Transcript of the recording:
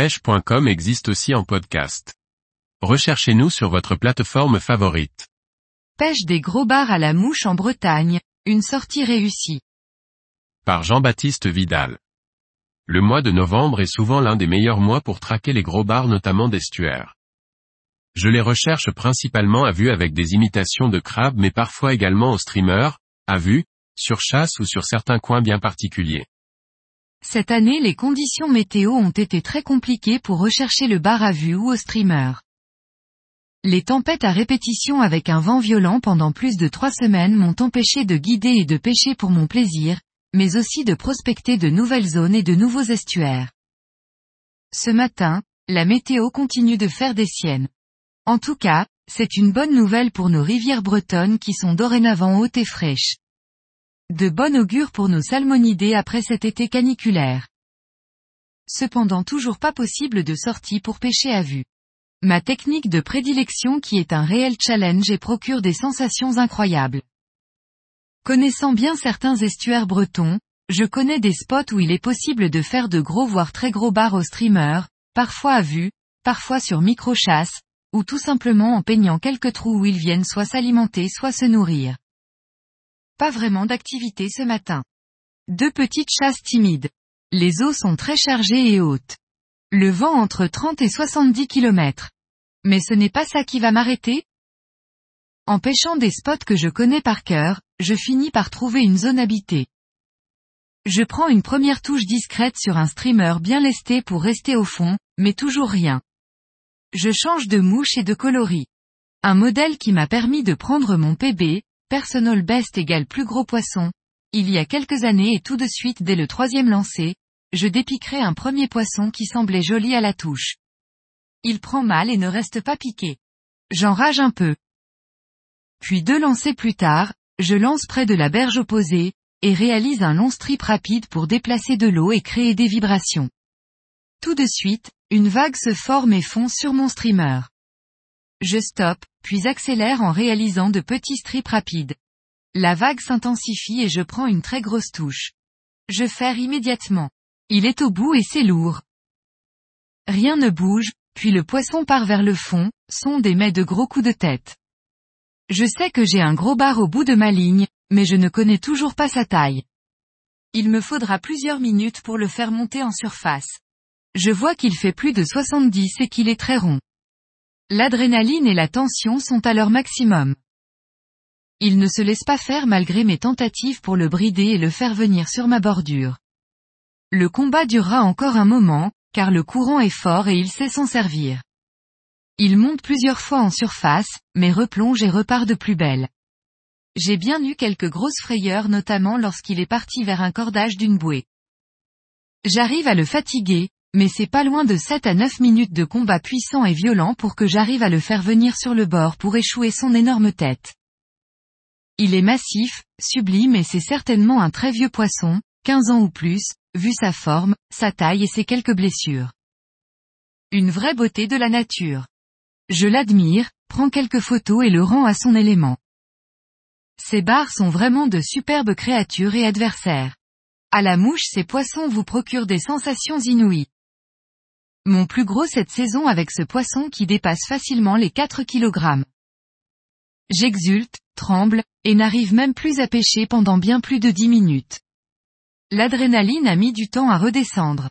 pêche.com existe aussi en podcast. Recherchez-nous sur votre plateforme favorite. Pêche des gros bars à la mouche en Bretagne, une sortie réussie. Par Jean-Baptiste Vidal. Le mois de novembre est souvent l'un des meilleurs mois pour traquer les gros bars notamment d'estuaires. Je les recherche principalement à vue avec des imitations de crabes mais parfois également au streamer, à vue, sur chasse ou sur certains coins bien particuliers. Cette année les conditions météo ont été très compliquées pour rechercher le bar à vue ou au streamer. Les tempêtes à répétition avec un vent violent pendant plus de trois semaines m'ont empêché de guider et de pêcher pour mon plaisir, mais aussi de prospecter de nouvelles zones et de nouveaux estuaires. Ce matin, la météo continue de faire des siennes. En tout cas, c'est une bonne nouvelle pour nos rivières bretonnes qui sont dorénavant hautes et fraîches. De bon augure pour nos salmonidés après cet été caniculaire. Cependant toujours pas possible de sortie pour pêcher à vue. Ma technique de prédilection qui est un réel challenge et procure des sensations incroyables. Connaissant bien certains estuaires bretons, je connais des spots où il est possible de faire de gros voire très gros bars au streamer, parfois à vue, parfois sur micro-chasse, ou tout simplement en peignant quelques trous où ils viennent soit s'alimenter soit se nourrir. Pas vraiment d'activité ce matin. Deux petites chasses timides. Les eaux sont très chargées et hautes. Le vent entre 30 et 70 km. Mais ce n'est pas ça qui va m'arrêter? En pêchant des spots que je connais par cœur, je finis par trouver une zone habitée. Je prends une première touche discrète sur un streamer bien lesté pour rester au fond, mais toujours rien. Je change de mouche et de coloris. Un modèle qui m'a permis de prendre mon PB, Personal best égale plus gros poisson. Il y a quelques années et tout de suite dès le troisième lancer, je dépiquerai un premier poisson qui semblait joli à la touche. Il prend mal et ne reste pas piqué. J'enrage un peu. Puis deux lancers plus tard, je lance près de la berge opposée, et réalise un long strip rapide pour déplacer de l'eau et créer des vibrations. Tout de suite, une vague se forme et fond sur mon streamer. Je stoppe, puis accélère en réalisant de petits strips rapides. La vague s'intensifie et je prends une très grosse touche. Je ferre immédiatement. Il est au bout et c'est lourd. Rien ne bouge, puis le poisson part vers le fond, sonde et met de gros coups de tête. Je sais que j'ai un gros bar au bout de ma ligne, mais je ne connais toujours pas sa taille. Il me faudra plusieurs minutes pour le faire monter en surface. Je vois qu'il fait plus de 70 et qu'il est très rond. L'adrénaline et la tension sont à leur maximum. Il ne se laisse pas faire malgré mes tentatives pour le brider et le faire venir sur ma bordure. Le combat durera encore un moment, car le courant est fort et il sait s'en servir. Il monte plusieurs fois en surface, mais replonge et repart de plus belle. J'ai bien eu quelques grosses frayeurs notamment lorsqu'il est parti vers un cordage d'une bouée. J'arrive à le fatiguer, mais c'est pas loin de 7 à 9 minutes de combat puissant et violent pour que j'arrive à le faire venir sur le bord pour échouer son énorme tête. Il est massif, sublime et c'est certainement un très vieux poisson, 15 ans ou plus, vu sa forme, sa taille et ses quelques blessures. Une vraie beauté de la nature. Je l'admire, prends quelques photos et le rends à son élément. Ces barres sont vraiment de superbes créatures et adversaires. À la mouche ces poissons vous procurent des sensations inouïes. Mon plus gros cette saison avec ce poisson qui dépasse facilement les 4 kg. J'exulte, tremble, et n'arrive même plus à pêcher pendant bien plus de 10 minutes. L'adrénaline a mis du temps à redescendre.